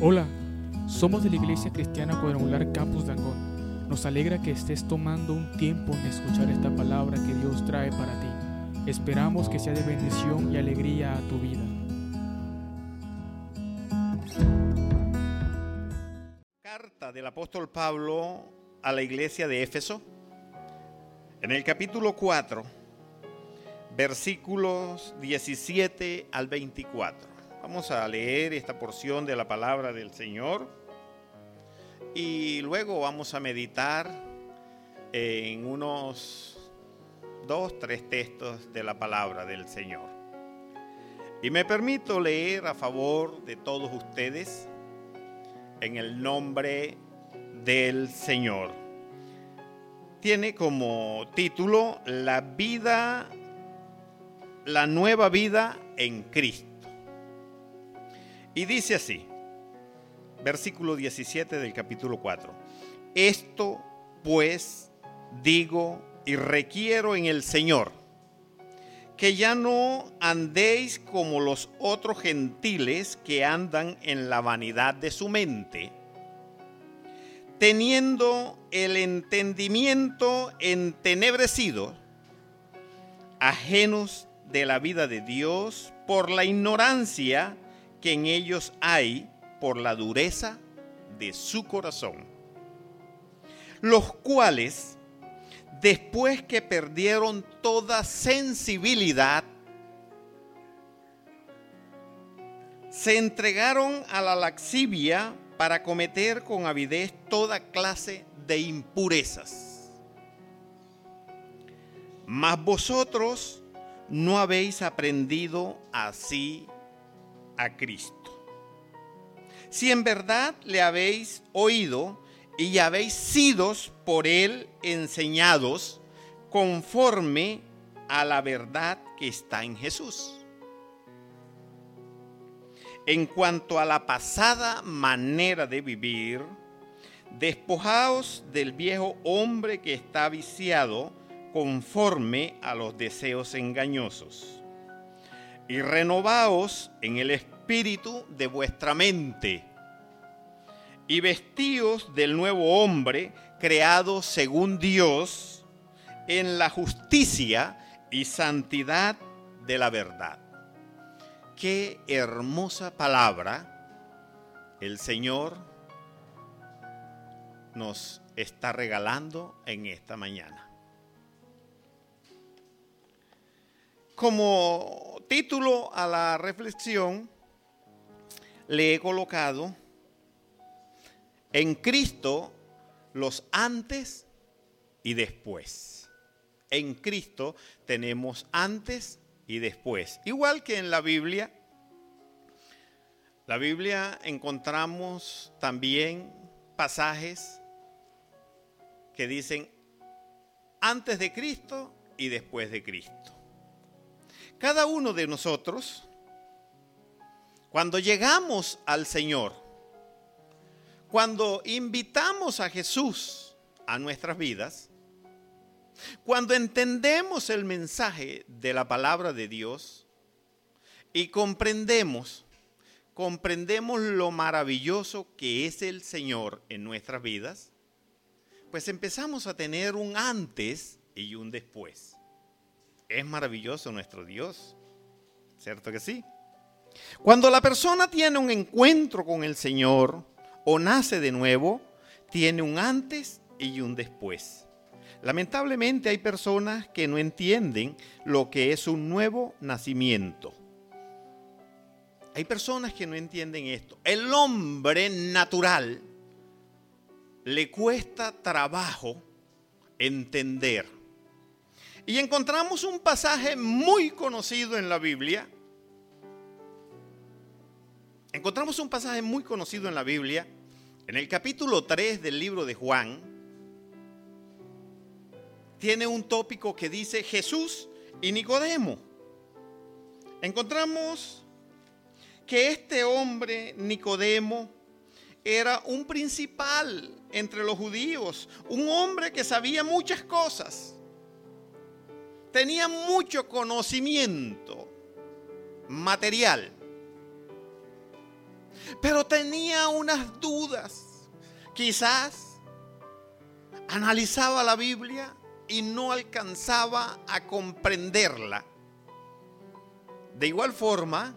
Hola, somos de la Iglesia Cristiana Cuadrangular Campus Dangón. Nos alegra que estés tomando un tiempo en escuchar esta palabra que Dios trae para ti. Esperamos que sea de bendición y alegría a tu vida. Carta del apóstol Pablo a la iglesia de Éfeso. En el capítulo 4, versículos 17 al 24. Vamos a leer esta porción de la palabra del Señor y luego vamos a meditar en unos dos, tres textos de la palabra del Señor. Y me permito leer a favor de todos ustedes en el nombre del Señor. Tiene como título La vida, la nueva vida en Cristo. Y dice así, versículo 17 del capítulo 4. Esto pues digo y requiero en el Señor, que ya no andéis como los otros gentiles que andan en la vanidad de su mente, teniendo el entendimiento entenebrecido, ajenos de la vida de Dios por la ignorancia que en ellos hay por la dureza de su corazón, los cuales, después que perdieron toda sensibilidad, se entregaron a la laxivia para cometer con avidez toda clase de impurezas. Mas vosotros no habéis aprendido así a Cristo. Si en verdad le habéis oído y habéis sido por él enseñados conforme a la verdad que está en Jesús. En cuanto a la pasada manera de vivir, despojaos del viejo hombre que está viciado conforme a los deseos engañosos y renovaos en el espíritu de vuestra mente y vestíos del nuevo hombre creado según Dios en la justicia y santidad de la verdad. Qué hermosa palabra el Señor nos está regalando en esta mañana. Como título a la reflexión le he colocado en Cristo los antes y después. En Cristo tenemos antes y después. Igual que en la Biblia, la Biblia encontramos también pasajes que dicen antes de Cristo y después de Cristo. Cada uno de nosotros, cuando llegamos al Señor, cuando invitamos a Jesús a nuestras vidas, cuando entendemos el mensaje de la palabra de Dios y comprendemos, comprendemos lo maravilloso que es el Señor en nuestras vidas, pues empezamos a tener un antes y un después. Es maravilloso nuestro Dios, ¿cierto que sí? Cuando la persona tiene un encuentro con el Señor o nace de nuevo, tiene un antes y un después. Lamentablemente hay personas que no entienden lo que es un nuevo nacimiento. Hay personas que no entienden esto. El hombre natural le cuesta trabajo entender y encontramos un pasaje muy conocido en la Biblia. Encontramos un pasaje muy conocido en la Biblia, en el capítulo 3 del libro de Juan. Tiene un tópico que dice Jesús y Nicodemo. Encontramos que este hombre, Nicodemo, era un principal entre los judíos, un hombre que sabía muchas cosas tenía mucho conocimiento material. pero tenía unas dudas. Quizás analizaba la Biblia y no alcanzaba a comprenderla. De igual forma,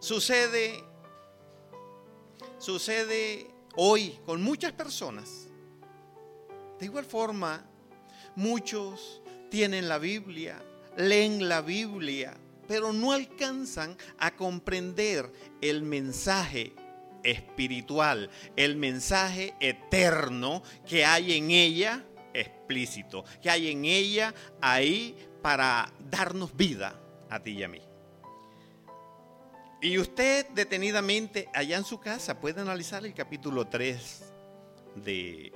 sucede sucede hoy con muchas personas. De igual forma, muchos tienen la Biblia, leen la Biblia, pero no alcanzan a comprender el mensaje espiritual, el mensaje eterno que hay en ella explícito, que hay en ella ahí para darnos vida a ti y a mí. Y usted detenidamente allá en su casa puede analizar el capítulo 3 de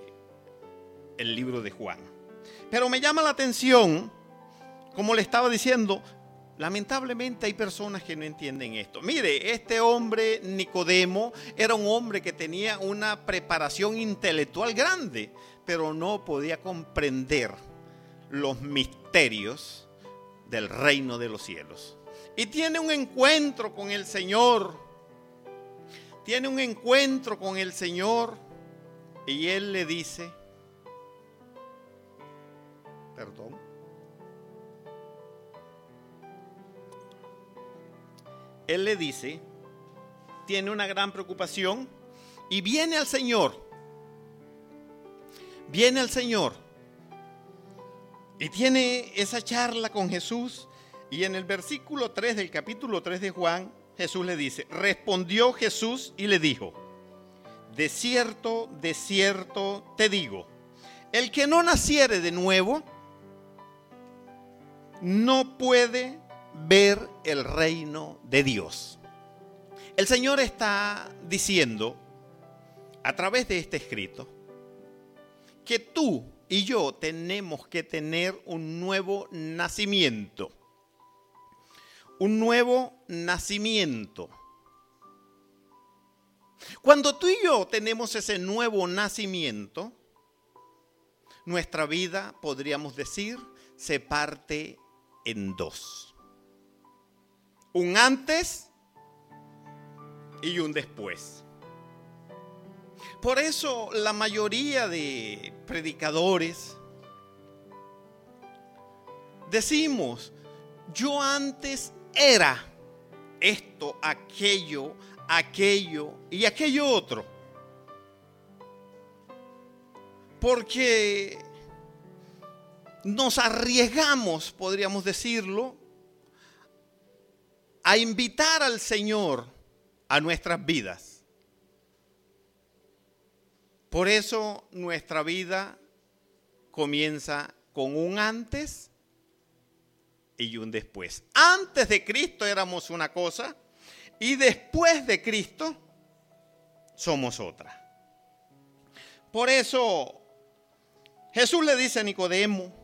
el libro de Juan. Pero me llama la atención, como le estaba diciendo, lamentablemente hay personas que no entienden esto. Mire, este hombre Nicodemo era un hombre que tenía una preparación intelectual grande, pero no podía comprender los misterios del reino de los cielos y tiene un encuentro con el Señor. Tiene un encuentro con el Señor y Él le dice, perdón, Él le dice, tiene una gran preocupación y viene al Señor. Viene al Señor y tiene esa charla con Jesús y en el versículo 3 del capítulo 3 de Juan, Jesús le dice, respondió Jesús y le dijo, de cierto, de cierto te digo, el que no naciere de nuevo, no puede ver el reino de Dios. El Señor está diciendo, a través de este escrito, que tú y yo tenemos que tener un nuevo nacimiento un nuevo nacimiento. Cuando tú y yo tenemos ese nuevo nacimiento, nuestra vida, podríamos decir, se parte en dos. Un antes y un después. Por eso la mayoría de predicadores decimos, yo antes era esto, aquello, aquello y aquello otro. Porque nos arriesgamos, podríamos decirlo, a invitar al Señor a nuestras vidas. Por eso nuestra vida comienza con un antes y un después. Antes de Cristo éramos una cosa y después de Cristo somos otra. Por eso Jesús le dice a Nicodemo,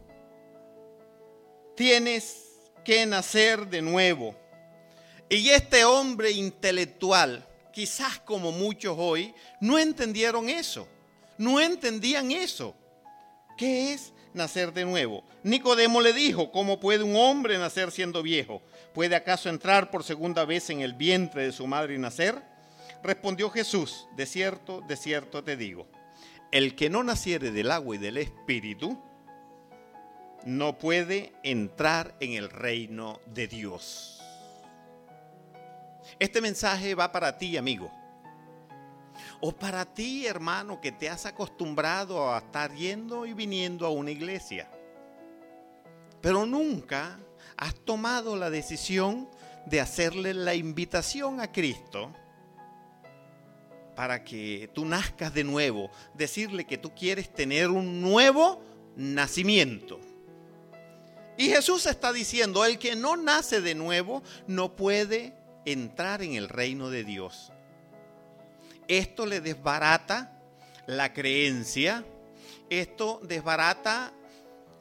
tienes que nacer de nuevo. Y este hombre intelectual, quizás como muchos hoy, no entendieron eso, no entendían eso. ¿Qué es nacer de nuevo. Nicodemo le dijo, ¿cómo puede un hombre nacer siendo viejo? ¿Puede acaso entrar por segunda vez en el vientre de su madre y nacer? Respondió Jesús, de cierto, de cierto te digo, el que no naciere del agua y del espíritu, no puede entrar en el reino de Dios. Este mensaje va para ti, amigo. O para ti, hermano, que te has acostumbrado a estar yendo y viniendo a una iglesia. Pero nunca has tomado la decisión de hacerle la invitación a Cristo para que tú nazcas de nuevo, decirle que tú quieres tener un nuevo nacimiento. Y Jesús está diciendo, el que no nace de nuevo no puede entrar en el reino de Dios. Esto le desbarata la creencia, esto desbarata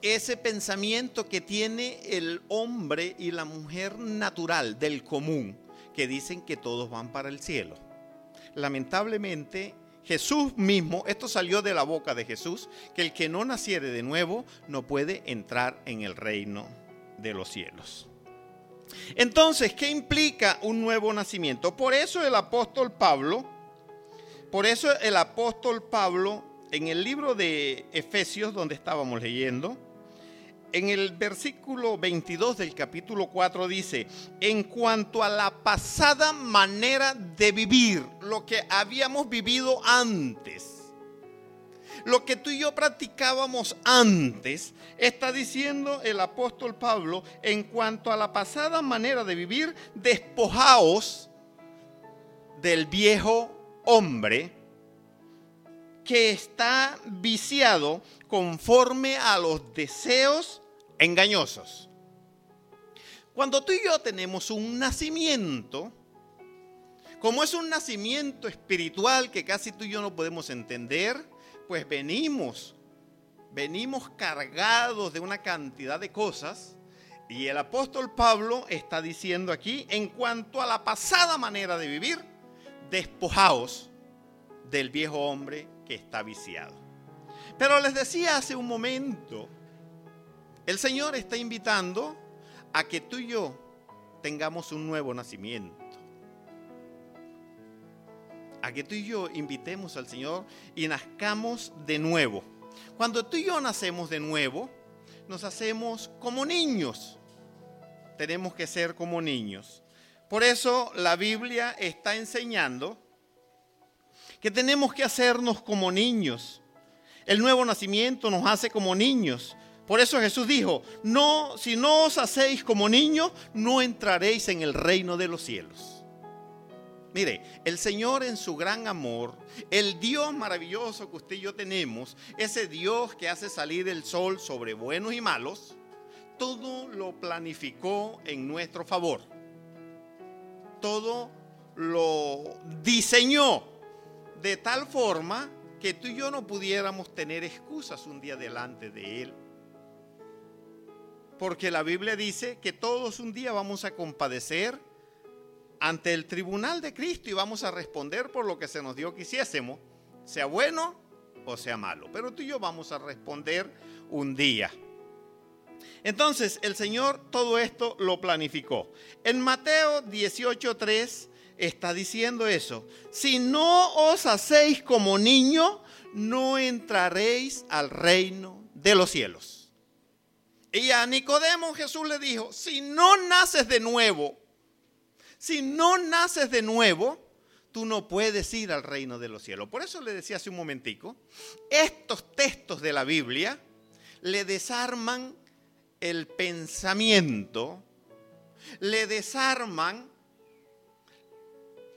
ese pensamiento que tiene el hombre y la mujer natural del común, que dicen que todos van para el cielo. Lamentablemente, Jesús mismo, esto salió de la boca de Jesús, que el que no naciere de nuevo no puede entrar en el reino de los cielos. Entonces, ¿qué implica un nuevo nacimiento? Por eso el apóstol Pablo, por eso el apóstol Pablo en el libro de Efesios, donde estábamos leyendo, en el versículo 22 del capítulo 4 dice, en cuanto a la pasada manera de vivir, lo que habíamos vivido antes, lo que tú y yo practicábamos antes, está diciendo el apóstol Pablo, en cuanto a la pasada manera de vivir, despojaos del viejo hombre que está viciado conforme a los deseos engañosos. Cuando tú y yo tenemos un nacimiento, como es un nacimiento espiritual que casi tú y yo no podemos entender, pues venimos, venimos cargados de una cantidad de cosas. Y el apóstol Pablo está diciendo aquí, en cuanto a la pasada manera de vivir, despojaos del viejo hombre que está viciado. Pero les decía hace un momento, el Señor está invitando a que tú y yo tengamos un nuevo nacimiento a que tú y yo invitemos al Señor y nazcamos de nuevo. Cuando tú y yo nacemos de nuevo, nos hacemos como niños. Tenemos que ser como niños. Por eso la Biblia está enseñando que tenemos que hacernos como niños. El nuevo nacimiento nos hace como niños. Por eso Jesús dijo, no, si no os hacéis como niños, no entraréis en el reino de los cielos. Mire, el Señor en su gran amor, el Dios maravilloso que usted y yo tenemos, ese Dios que hace salir el sol sobre buenos y malos, todo lo planificó en nuestro favor. Todo lo diseñó de tal forma que tú y yo no pudiéramos tener excusas un día delante de Él. Porque la Biblia dice que todos un día vamos a compadecer ante el tribunal de Cristo y vamos a responder por lo que se nos dio que hiciésemos, sea bueno o sea malo. Pero tú y yo vamos a responder un día. Entonces el Señor todo esto lo planificó. En Mateo 18:3 está diciendo eso. Si no os hacéis como niño, no entraréis al reino de los cielos. Y a Nicodemo Jesús le dijo, si no naces de nuevo, si no naces de nuevo, tú no puedes ir al reino de los cielos. Por eso le decía hace un momentico, estos textos de la Biblia le desarman el pensamiento, le desarman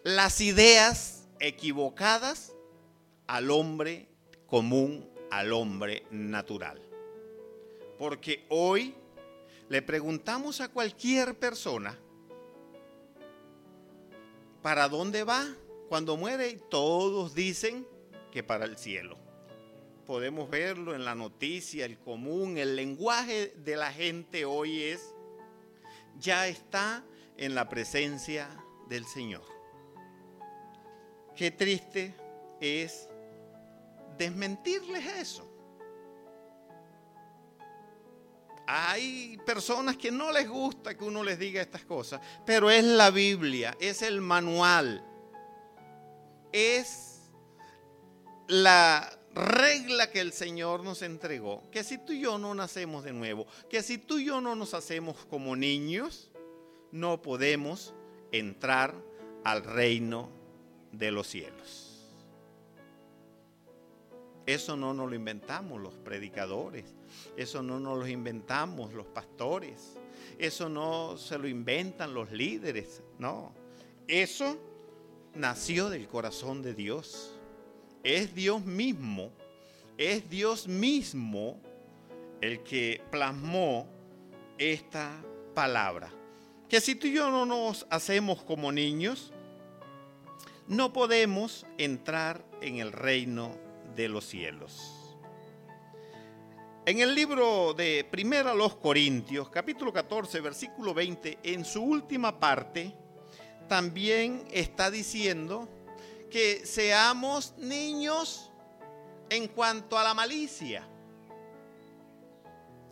las ideas equivocadas al hombre común, al hombre natural. Porque hoy le preguntamos a cualquier persona, ¿Para dónde va cuando muere? Todos dicen que para el cielo. Podemos verlo en la noticia, el común, el lenguaje de la gente hoy es, ya está en la presencia del Señor. Qué triste es desmentirles eso. Hay personas que no les gusta que uno les diga estas cosas, pero es la Biblia, es el manual, es la regla que el Señor nos entregó, que si tú y yo no nacemos de nuevo, que si tú y yo no nos hacemos como niños, no podemos entrar al reino de los cielos. Eso no nos lo inventamos los predicadores, eso no nos lo inventamos los pastores, eso no se lo inventan los líderes, no. Eso nació del corazón de Dios. Es Dios mismo, es Dios mismo el que plasmó esta palabra. Que si tú y yo no nos hacemos como niños, no podemos entrar en el reino de los cielos. En el libro de Primera los Corintios, capítulo 14, versículo 20, en su última parte, también está diciendo que seamos niños en cuanto a la malicia.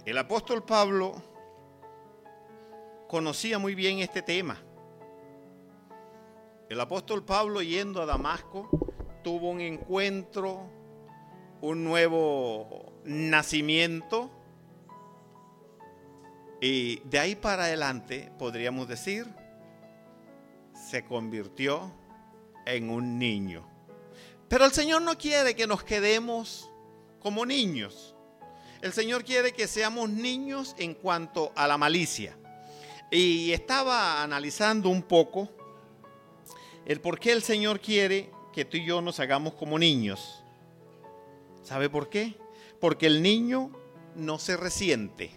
El apóstol Pablo, conocía muy bien este tema. El apóstol Pablo yendo a Damasco tuvo un encuentro, un nuevo nacimiento. Y de ahí para adelante, podríamos decir, se convirtió en un niño. Pero el Señor no quiere que nos quedemos como niños. El Señor quiere que seamos niños en cuanto a la malicia. Y estaba analizando un poco el por qué el Señor quiere que tú y yo nos hagamos como niños. ¿Sabe por qué? Porque el niño no se resiente.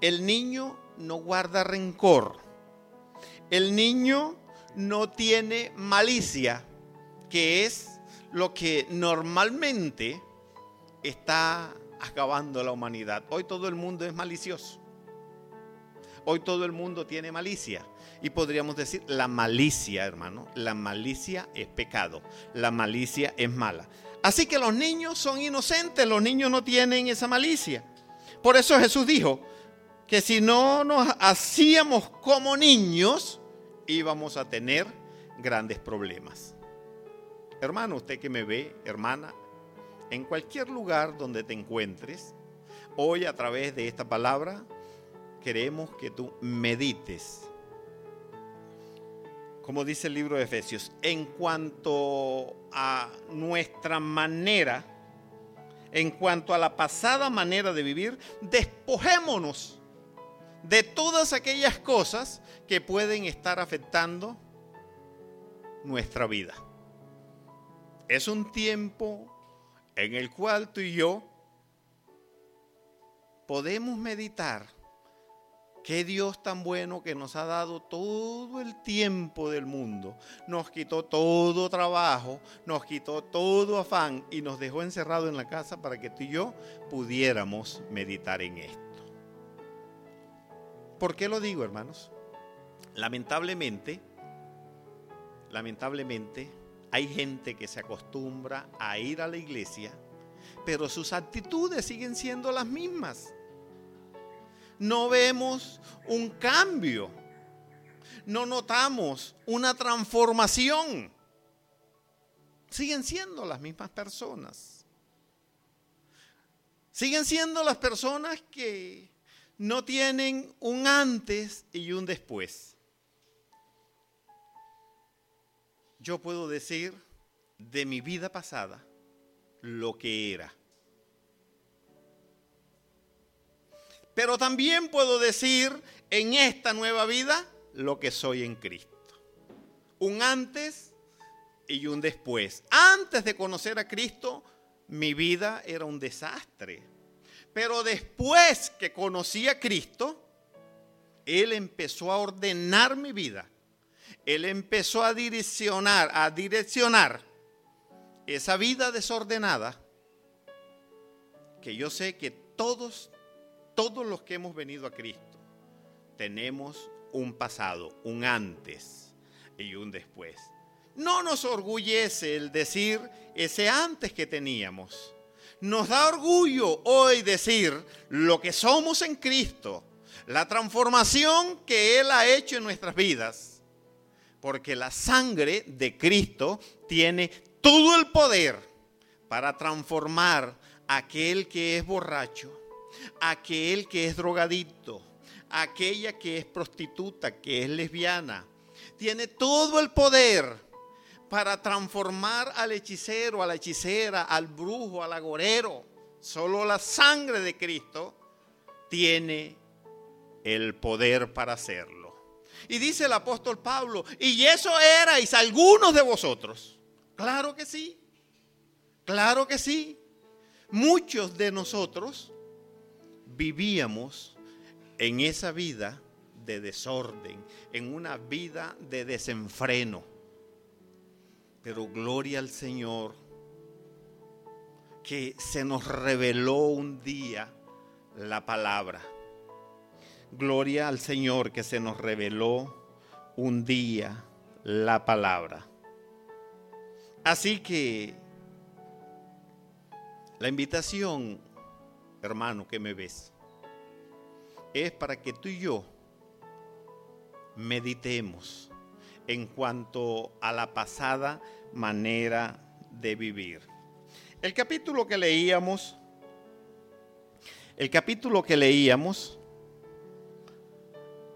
El niño no guarda rencor. El niño no tiene malicia, que es lo que normalmente está acabando la humanidad. Hoy todo el mundo es malicioso. Hoy todo el mundo tiene malicia. Y podríamos decir, la malicia, hermano, la malicia es pecado. La malicia es mala. Así que los niños son inocentes, los niños no tienen esa malicia. Por eso Jesús dijo que si no nos hacíamos como niños, íbamos a tener grandes problemas. Hermano, usted que me ve, hermana, en cualquier lugar donde te encuentres, hoy a través de esta palabra queremos que tú medites. Como dice el libro de Efesios, en cuanto a nuestra manera, en cuanto a la pasada manera de vivir, despojémonos de todas aquellas cosas que pueden estar afectando nuestra vida. Es un tiempo en el cual tú y yo podemos meditar qué Dios tan bueno que nos ha dado todo el tiempo del mundo, nos quitó todo trabajo, nos quitó todo afán y nos dejó encerrado en la casa para que tú y yo pudiéramos meditar en esto. ¿Por qué lo digo, hermanos? Lamentablemente, lamentablemente, hay gente que se acostumbra a ir a la iglesia, pero sus actitudes siguen siendo las mismas. No vemos un cambio. No notamos una transformación. Siguen siendo las mismas personas. Siguen siendo las personas que no tienen un antes y un después. yo puedo decir de mi vida pasada lo que era. Pero también puedo decir en esta nueva vida lo que soy en Cristo. Un antes y un después. Antes de conocer a Cristo, mi vida era un desastre. Pero después que conocí a Cristo, Él empezó a ordenar mi vida él empezó a direccionar, a direccionar esa vida desordenada que yo sé que todos, todos los que hemos venido a Cristo, tenemos un pasado, un antes y un después. No nos orgullece el decir ese antes que teníamos. Nos da orgullo hoy decir lo que somos en Cristo, la transformación que Él ha hecho en nuestras vidas porque la sangre de Cristo tiene todo el poder para transformar a aquel que es borracho, aquel que es drogadito, aquella que es prostituta, que es lesbiana. Tiene todo el poder para transformar al hechicero, a la hechicera, al brujo, al agorero. Solo la sangre de Cristo tiene el poder para hacerlo. Y dice el apóstol Pablo, y eso erais algunos de vosotros. Claro que sí, claro que sí. Muchos de nosotros vivíamos en esa vida de desorden, en una vida de desenfreno. Pero gloria al Señor que se nos reveló un día la palabra Gloria al Señor que se nos reveló un día la palabra. Así que la invitación, hermano, que me ves, es para que tú y yo meditemos en cuanto a la pasada manera de vivir. El capítulo que leíamos, el capítulo que leíamos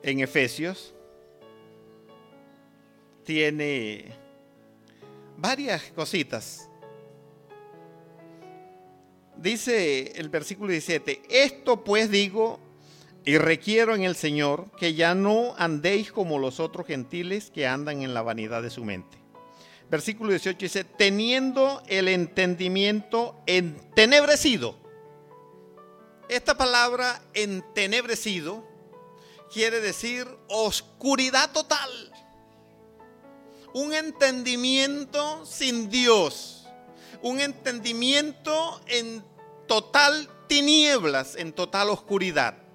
en Efesios, tiene varias cositas. Dice el versículo 17, esto pues digo y requiero en el Señor que ya no andéis como los otros gentiles que andan en la vanidad de su mente. Versículo 18 dice, teniendo el entendimiento entenebrecido. Esta palabra entenebrecido quiere decir oscuridad total un entendimiento sin Dios, un entendimiento en total tinieblas, en total oscuridad.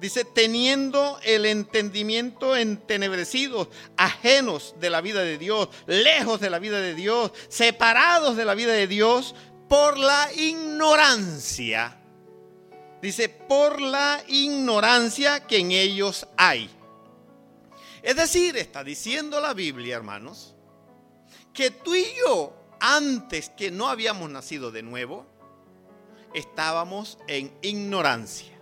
Dice, teniendo el entendimiento entenebrecido, ajenos de la vida de Dios, lejos de la vida de Dios, separados de la vida de Dios por la ignorancia. Dice, por la ignorancia que en ellos hay. Es decir, está diciendo la Biblia, hermanos, que tú y yo, antes que no habíamos nacido de nuevo, estábamos en ignorancia.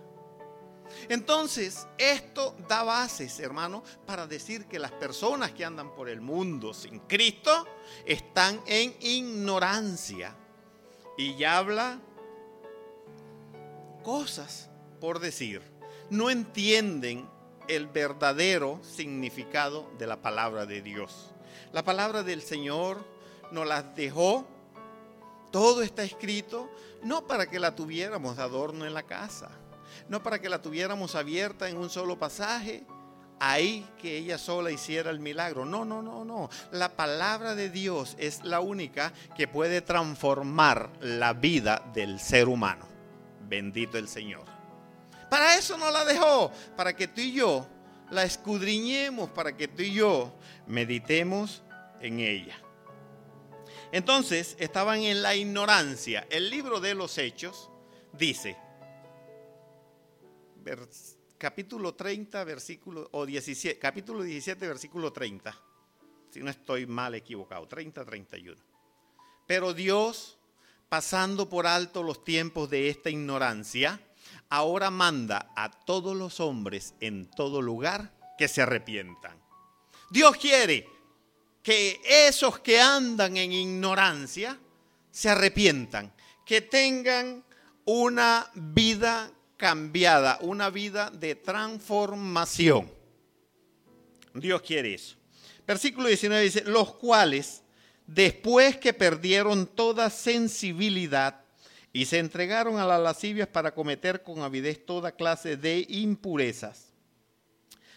Entonces, esto da bases, hermano, para decir que las personas que andan por el mundo sin Cristo están en ignorancia. Y ya habla cosas por decir. No entienden el verdadero significado de la palabra de Dios. La palabra del Señor nos las dejó, todo está escrito, no para que la tuviéramos de adorno en la casa, no para que la tuviéramos abierta en un solo pasaje, ahí que ella sola hiciera el milagro. No, no, no, no. La palabra de Dios es la única que puede transformar la vida del ser humano. Bendito el Señor. Para eso no la dejó, para que tú y yo la escudriñemos, para que tú y yo meditemos en ella. Entonces estaban en la ignorancia. El libro de los Hechos dice, capítulo 30, versículo, o 17, capítulo 17, versículo 30, si no estoy mal equivocado, 30, 31. Pero Dios, pasando por alto los tiempos de esta ignorancia, ahora manda a todos los hombres en todo lugar que se arrepientan. Dios quiere que esos que andan en ignorancia se arrepientan, que tengan una vida cambiada, una vida de transformación. Dios quiere eso. Versículo 19 dice, los cuales, después que perdieron toda sensibilidad, y se entregaron a las lascivias para cometer con avidez toda clase de impurezas.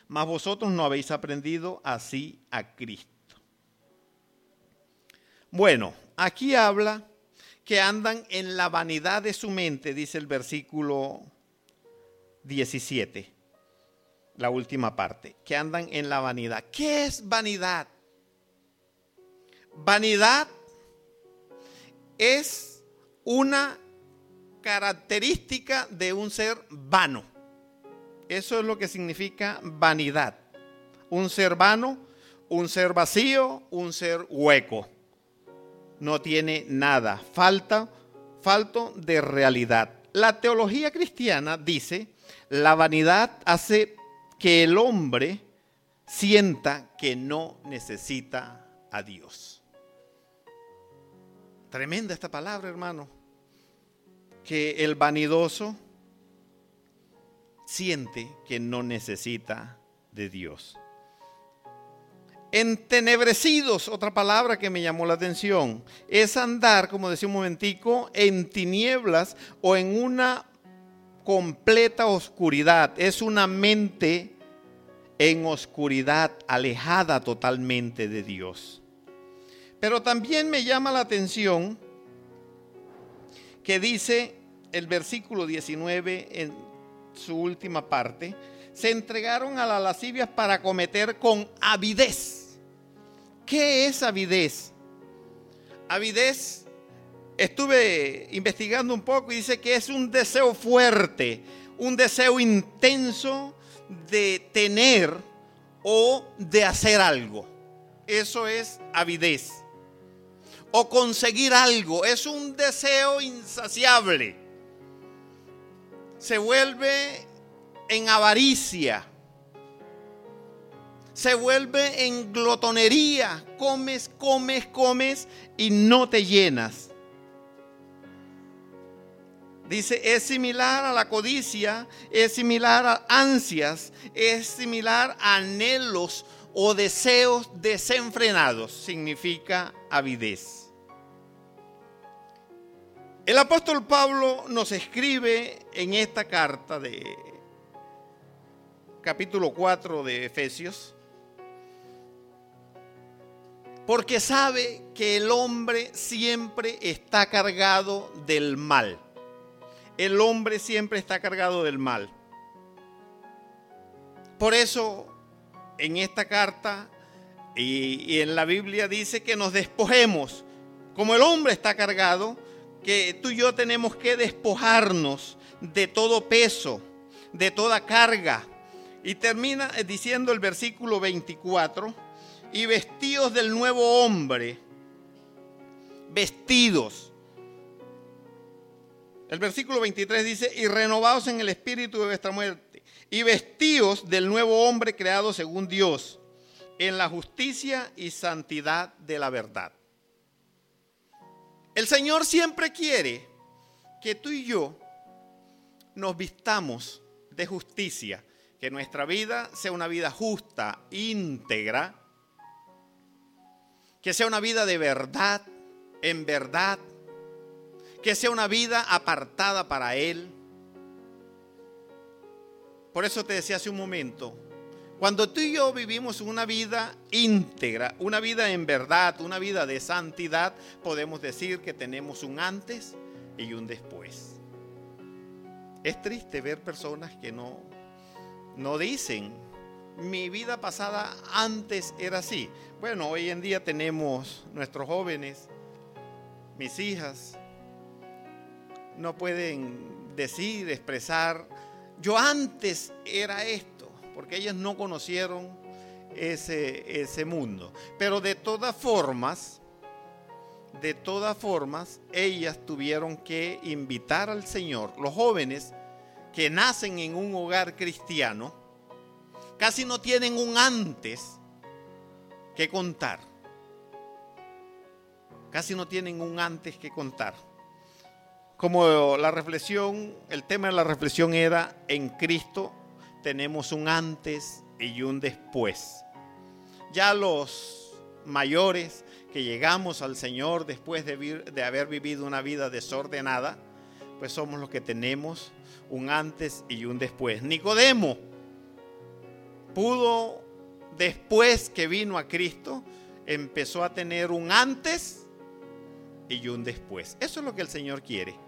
Mas vosotros no habéis aprendido así a Cristo. Bueno, aquí habla que andan en la vanidad de su mente, dice el versículo 17, la última parte, que andan en la vanidad. ¿Qué es vanidad? Vanidad es una característica de un ser vano. Eso es lo que significa vanidad. Un ser vano, un ser vacío, un ser hueco. No tiene nada, falta, falto de realidad. La teología cristiana dice, la vanidad hace que el hombre sienta que no necesita a Dios. Tremenda esta palabra, hermano que el vanidoso siente que no necesita de Dios. Entenebrecidos, otra palabra que me llamó la atención, es andar, como decía un momentico, en tinieblas o en una completa oscuridad. Es una mente en oscuridad, alejada totalmente de Dios. Pero también me llama la atención que dice el versículo 19 en su última parte, se entregaron a las lascivias para cometer con avidez. ¿Qué es avidez? Avidez, estuve investigando un poco y dice que es un deseo fuerte, un deseo intenso de tener o de hacer algo. Eso es avidez. O conseguir algo. Es un deseo insaciable. Se vuelve en avaricia. Se vuelve en glotonería. Comes, comes, comes y no te llenas. Dice, es similar a la codicia, es similar a ansias, es similar a anhelos o deseos desenfrenados. Significa avidez. El apóstol Pablo nos escribe en esta carta de capítulo 4 de Efesios, porque sabe que el hombre siempre está cargado del mal el hombre siempre está cargado del mal. Por eso en esta carta y, en la Biblia dice que nos despojemos. Como el hombre está cargado, que tú y yo tenemos que despojarnos de todo peso, de toda carga. Y termina diciendo el versículo 24, y vestidos del nuevo hombre, vestidos. El versículo 23 dice, y renovados en el espíritu de vuestra muerte, y vestidos del nuevo hombre creado según Dios, en la justicia y santidad de la verdad. El Señor siempre quiere que tú y yo nos vistamos de justicia, que nuestra vida sea una vida justa, íntegra, que sea una vida de verdad, en verdad, que sea una vida apartada para Él. Por eso te decía hace un momento, cuando tú y yo vivimos una vida íntegra, una vida en verdad, una vida de santidad, podemos decir que tenemos un antes y un después. Es triste ver personas que no, no dicen, mi vida pasada antes era así. Bueno, hoy en día tenemos nuestros jóvenes, mis hijas, no pueden decir, expresar, yo antes era esto, porque ellas no conocieron ese, ese mundo. Pero de todas formas, de todas formas, ellas tuvieron que invitar al Señor, los jóvenes que nacen en un hogar cristiano, casi no tienen un antes que contar. Casi no tienen un antes que contar como la reflexión, el tema de la reflexión era, en Cristo tenemos un antes y un después. Ya los mayores que llegamos al Señor después de, de haber vivido una vida desordenada, pues somos los que tenemos un antes y un después. Nicodemo pudo, después que vino a Cristo, empezó a tener un antes y un después. Eso es lo que el Señor quiere.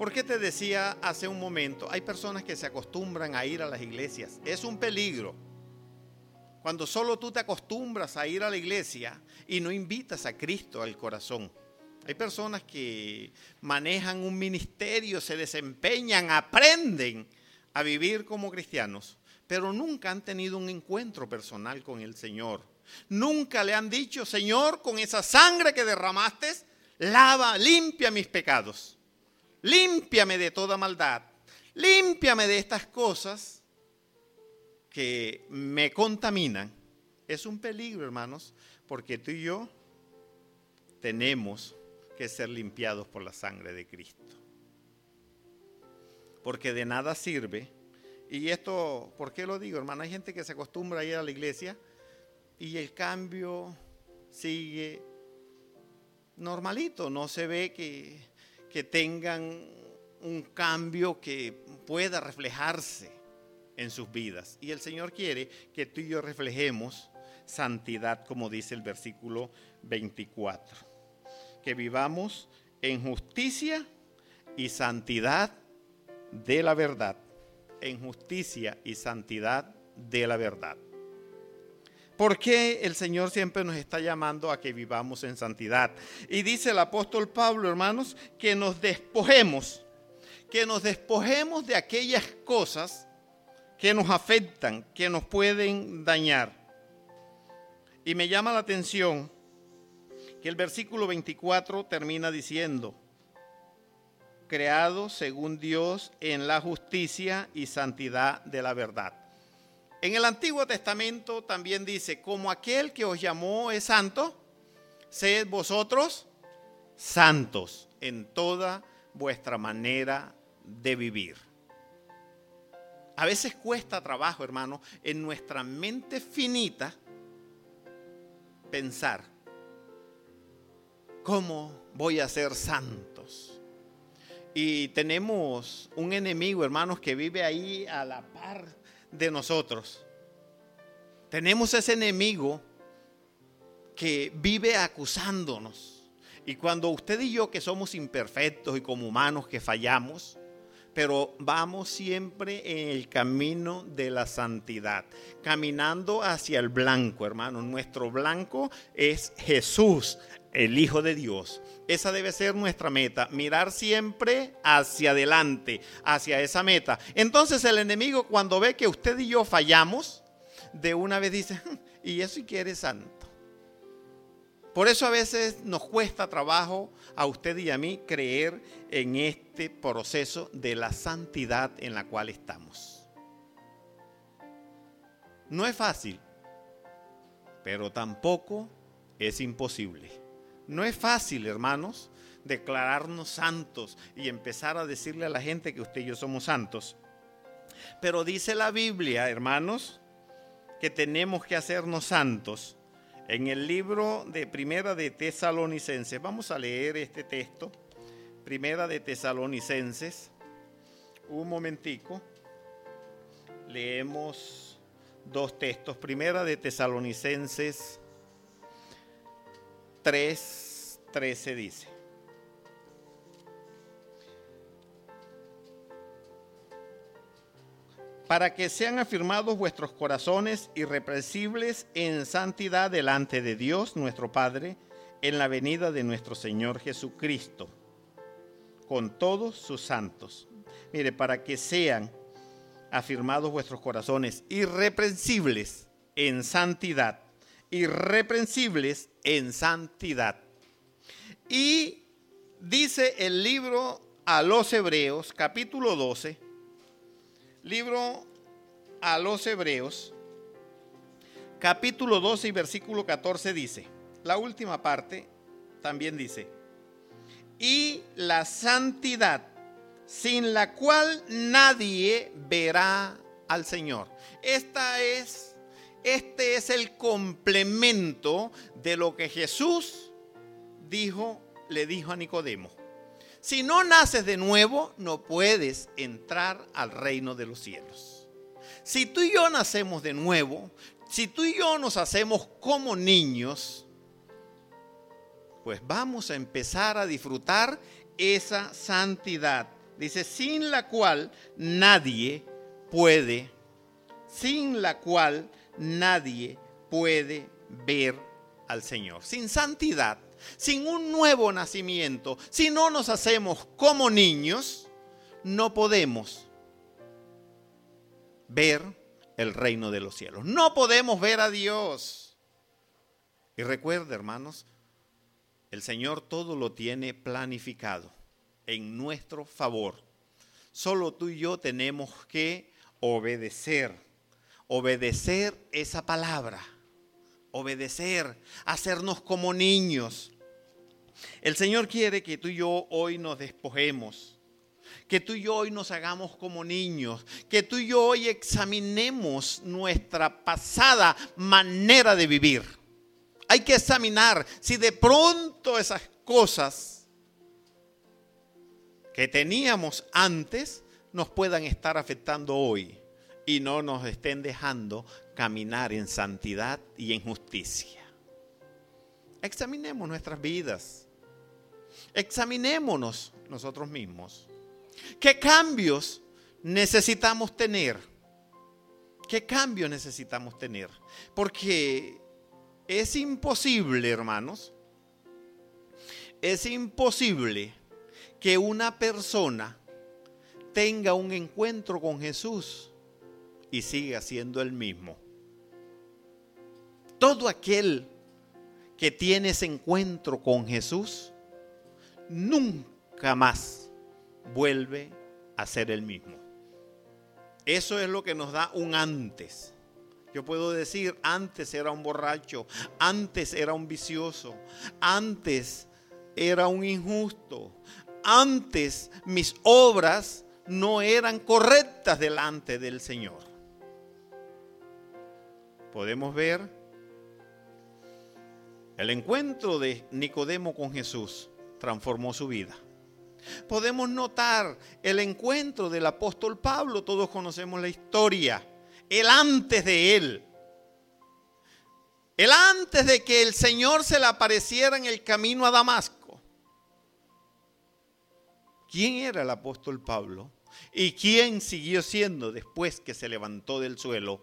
¿Por qué te decía hace un momento? Hay personas que se acostumbran a ir a las iglesias. Es un peligro. Cuando solo tú te acostumbras a ir a la iglesia y no invitas a Cristo al corazón. Hay personas que manejan un ministerio, se desempeñan, aprenden a vivir como cristianos, pero nunca han tenido un encuentro personal con el Señor. Nunca le han dicho, Señor, con esa sangre que derramaste, lava, limpia mis pecados límpiame de toda maldad, límpiame de estas cosas que me contaminan. Es un peligro, hermanos, porque tú y yo tenemos que ser limpiados por la sangre de Cristo. Porque de nada sirve. Y esto, ¿por qué lo digo, hermano? Hay gente que se acostumbra a ir a la iglesia y el cambio sigue normalito, no se ve que que tengan un cambio que pueda reflejarse en sus vidas. Y el Señor quiere que tú y yo reflejemos santidad, como dice el versículo 24. Que vivamos en justicia y santidad de la verdad. En justicia y santidad de la verdad. ¿Por qué el Señor siempre nos está llamando a que vivamos en santidad? Y dice el apóstol Pablo, hermanos, que nos despojemos, que nos despojemos de aquellas cosas que nos afectan, que nos pueden dañar. Y me llama la atención que el versículo 24 termina diciendo, creado según Dios en la justicia y santidad de la verdad. En el Antiguo Testamento también dice, como aquel que os llamó es santo, sed vosotros santos en toda vuestra manera de vivir. A veces cuesta trabajo, hermano, en nuestra mente finita pensar, ¿cómo voy a ser santos? Y tenemos un enemigo, hermanos, que vive ahí a la par de nosotros. Tenemos ese enemigo que vive acusándonos. Y cuando usted y yo que somos imperfectos y como humanos que fallamos, pero vamos siempre en el camino de la santidad, caminando hacia el blanco, hermano. Nuestro blanco es Jesús, el Hijo de Dios. Esa debe ser nuestra meta, mirar siempre hacia adelante, hacia esa meta. Entonces el enemigo cuando ve que usted y yo fallamos, de una vez dice, hmm, y eso si quiere santo. Por eso a veces nos cuesta trabajo a usted y a mí creer en este proceso de la santidad en la cual estamos. No es fácil, pero tampoco es imposible. No es fácil, hermanos, declararnos santos y empezar a decirle a la gente que usted y yo somos santos. Pero dice la Biblia, hermanos, que tenemos que hacernos santos en el libro de Primera de Tesalonicenses, vamos a leer este texto. Primera de Tesalonicenses. Un momentico. Leemos dos textos. Primera de Tesalonicenses 3, 13 dice. para que sean afirmados vuestros corazones irrepresibles en santidad delante de Dios nuestro Padre en la venida de nuestro Señor Jesucristo, con todos sus santos. Mire, para que sean afirmados vuestros corazones irreprensibles en santidad, irreprensibles en santidad. Y dice el libro a los Hebreos, capítulo 12, Libro a los Hebreos, capítulo 12 y versículo 14 dice, la última parte también dice, y la santidad sin la cual nadie verá al Señor. Esta es, este es el complemento de lo que Jesús dijo, le dijo a Nicodemo. Si no naces de nuevo, no puedes entrar al reino de los cielos. Si tú y yo nacemos de nuevo, si tú y yo nos hacemos como niños, pues vamos a empezar a disfrutar esa santidad. Dice, sin la cual nadie puede, sin la cual nadie puede ver al Señor. Sin santidad sin un nuevo nacimiento, si no nos hacemos como niños, no podemos ver el reino de los cielos. No podemos ver a Dios. Y recuerda, hermanos, el Señor todo lo tiene planificado en nuestro favor. Solo tú y yo tenemos que obedecer, obedecer esa palabra obedecer, hacernos como niños. El Señor quiere que tú y yo hoy nos despojemos, que tú y yo hoy nos hagamos como niños, que tú y yo hoy examinemos nuestra pasada manera de vivir. Hay que examinar si de pronto esas cosas que teníamos antes nos puedan estar afectando hoy y no nos estén dejando caminar en santidad y en justicia. Examinemos nuestras vidas. Examinémonos nosotros mismos. ¿Qué cambios necesitamos tener? ¿Qué cambios necesitamos tener? Porque es imposible, hermanos, es imposible que una persona tenga un encuentro con Jesús y sigue siendo el mismo. Todo aquel que tiene ese encuentro con Jesús nunca más vuelve a ser el mismo. Eso es lo que nos da un antes. Yo puedo decir, antes era un borracho, antes era un vicioso, antes era un injusto, antes mis obras no eran correctas delante del Señor. Podemos ver el encuentro de Nicodemo con Jesús transformó su vida. Podemos notar el encuentro del apóstol Pablo, todos conocemos la historia el antes de él. El antes de que el Señor se le apareciera en el camino a Damasco. ¿Quién era el apóstol Pablo? ¿Y quién siguió siendo después que se levantó del suelo,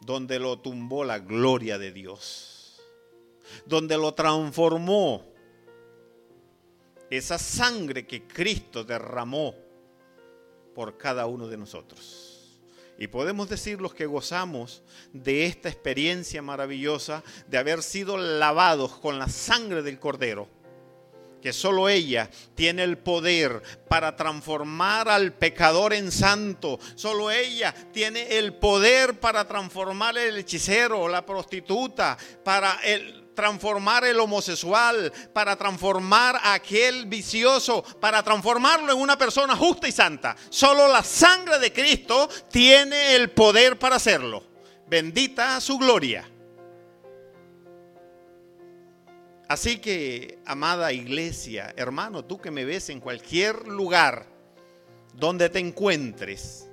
donde lo tumbó la gloria de Dios? Donde lo transformó esa sangre que Cristo derramó por cada uno de nosotros. Y podemos decir los que gozamos de esta experiencia maravillosa de haber sido lavados con la sangre del Cordero, que solo ella tiene el poder para transformar al pecador en santo, solo ella tiene el poder para transformar el hechicero, la prostituta, para transformar el homosexual, para transformar a aquel vicioso, para transformarlo en una persona justa y santa. Solo la sangre de Cristo tiene el poder para hacerlo. Bendita su gloria. Así que, amada iglesia, hermano, tú que me ves en cualquier lugar donde te encuentres,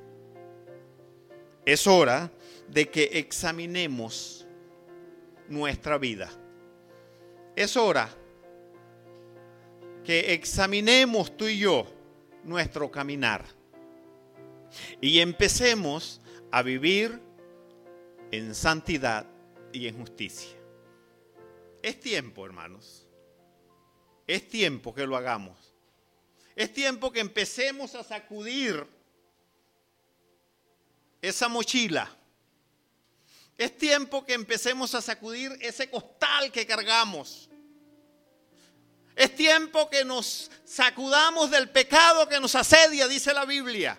es hora de que examinemos nuestra vida es hora que examinemos tú y yo nuestro caminar y empecemos a vivir en santidad y en justicia. Es tiempo, hermanos. Es tiempo que lo hagamos. Es tiempo que empecemos a sacudir esa mochila. Es tiempo que empecemos a sacudir ese costal que cargamos. Es tiempo que nos sacudamos del pecado que nos asedia, dice la Biblia.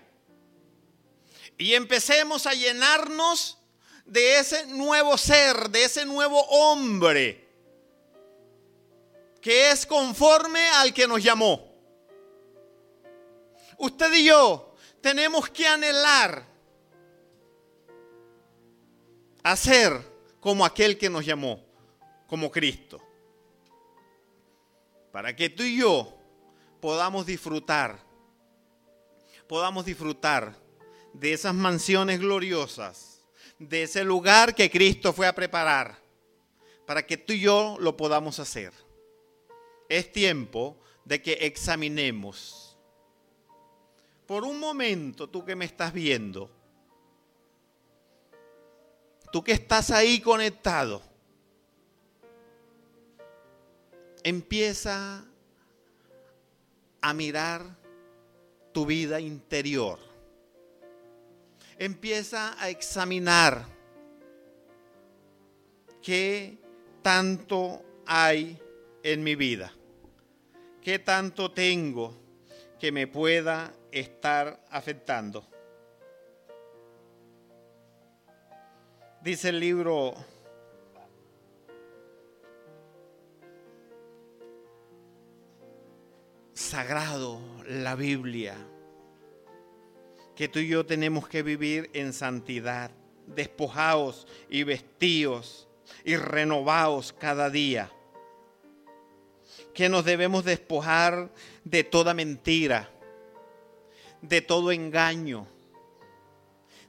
Y empecemos a llenarnos de ese nuevo ser, de ese nuevo hombre, que es conforme al que nos llamó. Usted y yo tenemos que anhelar a ser como aquel que nos llamó, como Cristo para que tú y yo podamos disfrutar, podamos disfrutar de esas mansiones gloriosas, de ese lugar que Cristo fue a preparar, para que tú y yo lo podamos hacer. Es tiempo de que examinemos. Por un momento, tú que me estás viendo, tú que estás ahí conectado, empieza a mirar tu vida interior. Empieza a examinar qué tanto hay en mi vida. ¿Qué tanto tengo que me pueda estar afectando? Dice el libro sagrado, la Biblia, que tú y yo tenemos que vivir en santidad, despojados y vestidos y renovados cada día, que nos debemos despojar de toda mentira, de todo engaño,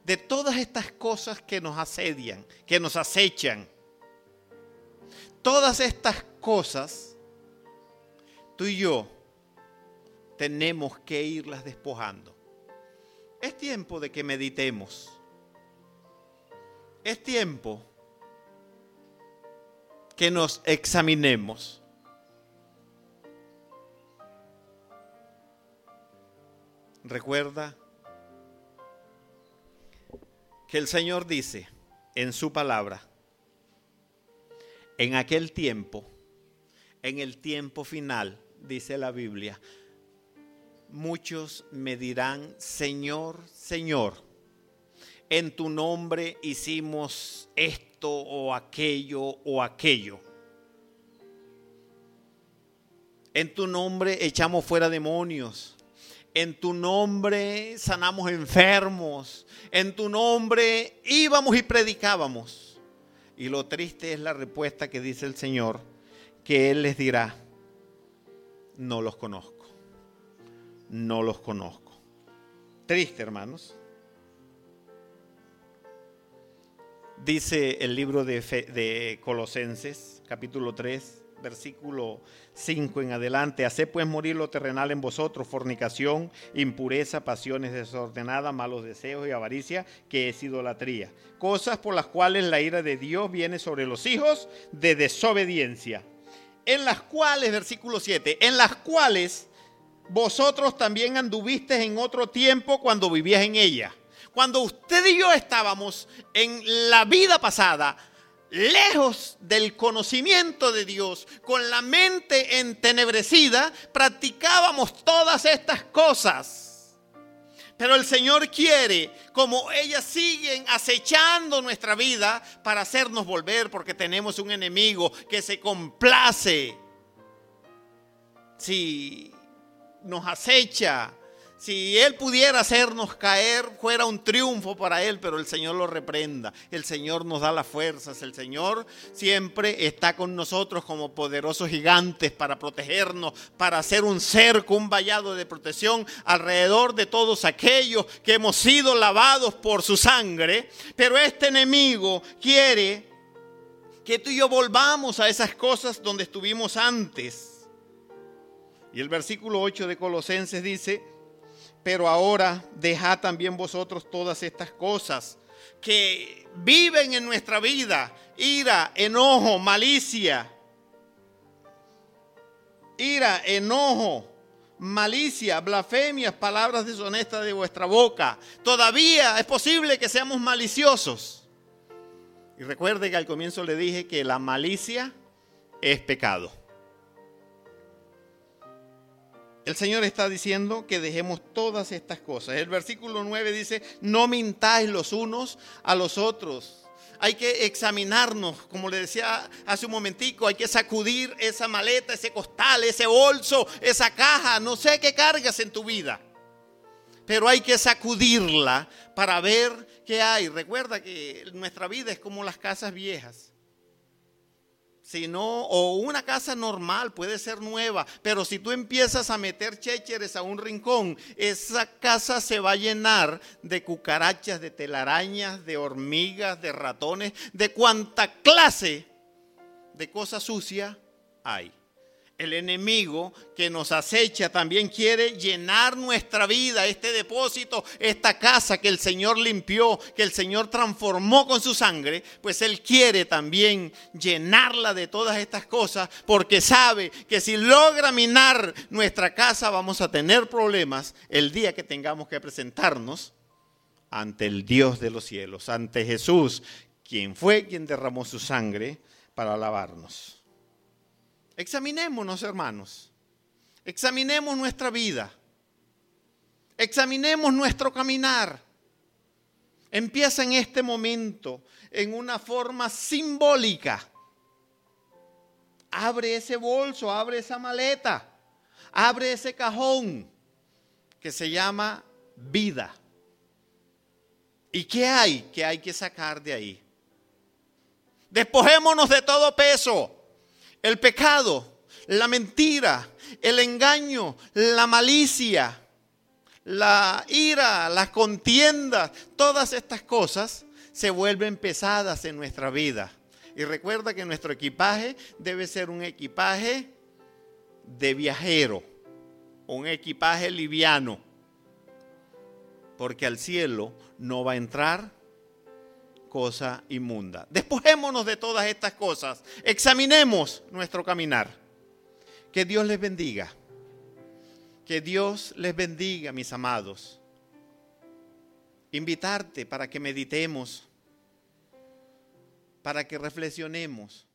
de todas estas cosas que nos asedian, que nos acechan. Todas estas cosas, tú y yo tenemos que irlas despojando. Es tiempo de que meditemos. Es tiempo que nos examinemos. Recuerda que el Señor dice en su palabra, en aquel tiempo, en el tiempo final, dice la Biblia, muchos me dirán, Señor, Señor, en tu nombre hicimos esto o aquello o aquello. En tu nombre echamos fuera demonios. En tu nombre sanamos enfermos. En tu nombre íbamos y predicábamos. Y lo triste es la respuesta que dice el Señor, que Él les dirá, no los conozco. No los conozco. Triste, hermanos. Dice el libro de, de Colosenses, capítulo 3, versículo 5 en adelante. Haced pues morir lo terrenal en vosotros, fornicación, impureza, pasiones desordenadas, malos deseos y avaricia, que es idolatría. Cosas por las cuales la ira de Dios viene sobre los hijos de desobediencia. En las cuales, versículo 7, en las cuales vosotros también anduvisteis en otro tiempo cuando vivías en ella. Cuando usted y yo estábamos en la vida pasada, lejos del conocimiento de Dios, con la mente entenebrecida, practicábamos todas estas cosas. Pero el Señor quiere, como ellas siguen acechando nuestra vida, para hacernos volver, porque tenemos un enemigo que se complace. Si nos acecha, si Él pudiera hacernos caer, fuera un triunfo para Él, pero el Señor lo reprenda. El Señor nos da las fuerzas. El Señor siempre está con nosotros como poderosos gigantes para protegernos, para hacer un cerco, un vallado de protección alrededor de todos aquellos que hemos sido lavados por su sangre. Pero este enemigo quiere que tú y yo volvamos a esas cosas donde estuvimos antes. Y el versículo 8 de Colosenses dice, pero ahora dejad también vosotros todas estas cosas que viven en nuestra vida, ira, enojo, malicia, ira, enojo, malicia, blasfemias, palabras deshonestas de vuestra boca. Todavía es posible que seamos maliciosos. Y recuerde que al comienzo le dije que la malicia es pecado. El Señor está diciendo que dejemos todas estas cosas. El versículo 9 dice, no mintáis los unos a los otros. Hay que examinarnos, como le decía hace un momentico, hay que sacudir esa maleta, ese costal, ese bolso, esa caja, no sé qué cargas en tu vida. Pero hay que sacudirla para ver qué hay. Recuerda que nuestra vida es como las casas viejas sino, o una casa normal, puede ser nueva, pero si tú empiezas a meter chécheres a un rincón, esa casa se va a llenar de cucarachas, de telarañas, de hormigas, de ratones, de cuanta clase de cosas sucias hay el enemigo que nos acecha también quiere llenar nuestra vida, este depósito, esta casa que el Señor limpió, que el Señor transformó con su sangre, pues Él quiere también llenarla de todas estas cosas porque sabe que si logra minar nuestra casa vamos a tener problemas el día que tengamos que presentarnos ante el Dios de los cielos, ante Jesús, quien fue quien derramó su sangre para lavarnos. Examinémonos, hermanos. Examinemos nuestra vida. Examinemos nuestro caminar. Empieza en este momento en una forma simbólica. Abre ese bolso, abre esa maleta, abre ese cajón que se llama vida. ¿Y qué hay que hay que sacar de ahí? Despojémonos de todo peso el pecado, la mentira, el engaño, la malicia, la ira, las contiendas, todas estas cosas se vuelven pesadas en nuestra vida. Y recuerda que nuestro equipaje debe ser un equipaje de viajero, un equipaje liviano, porque al cielo no va a entrar cosa inmunda. Despojémonos de todas estas cosas. Examinemos nuestro caminar. Que Dios les bendiga. Que Dios les bendiga, mis amados. invitarte para que meditemos, para que reflexionemos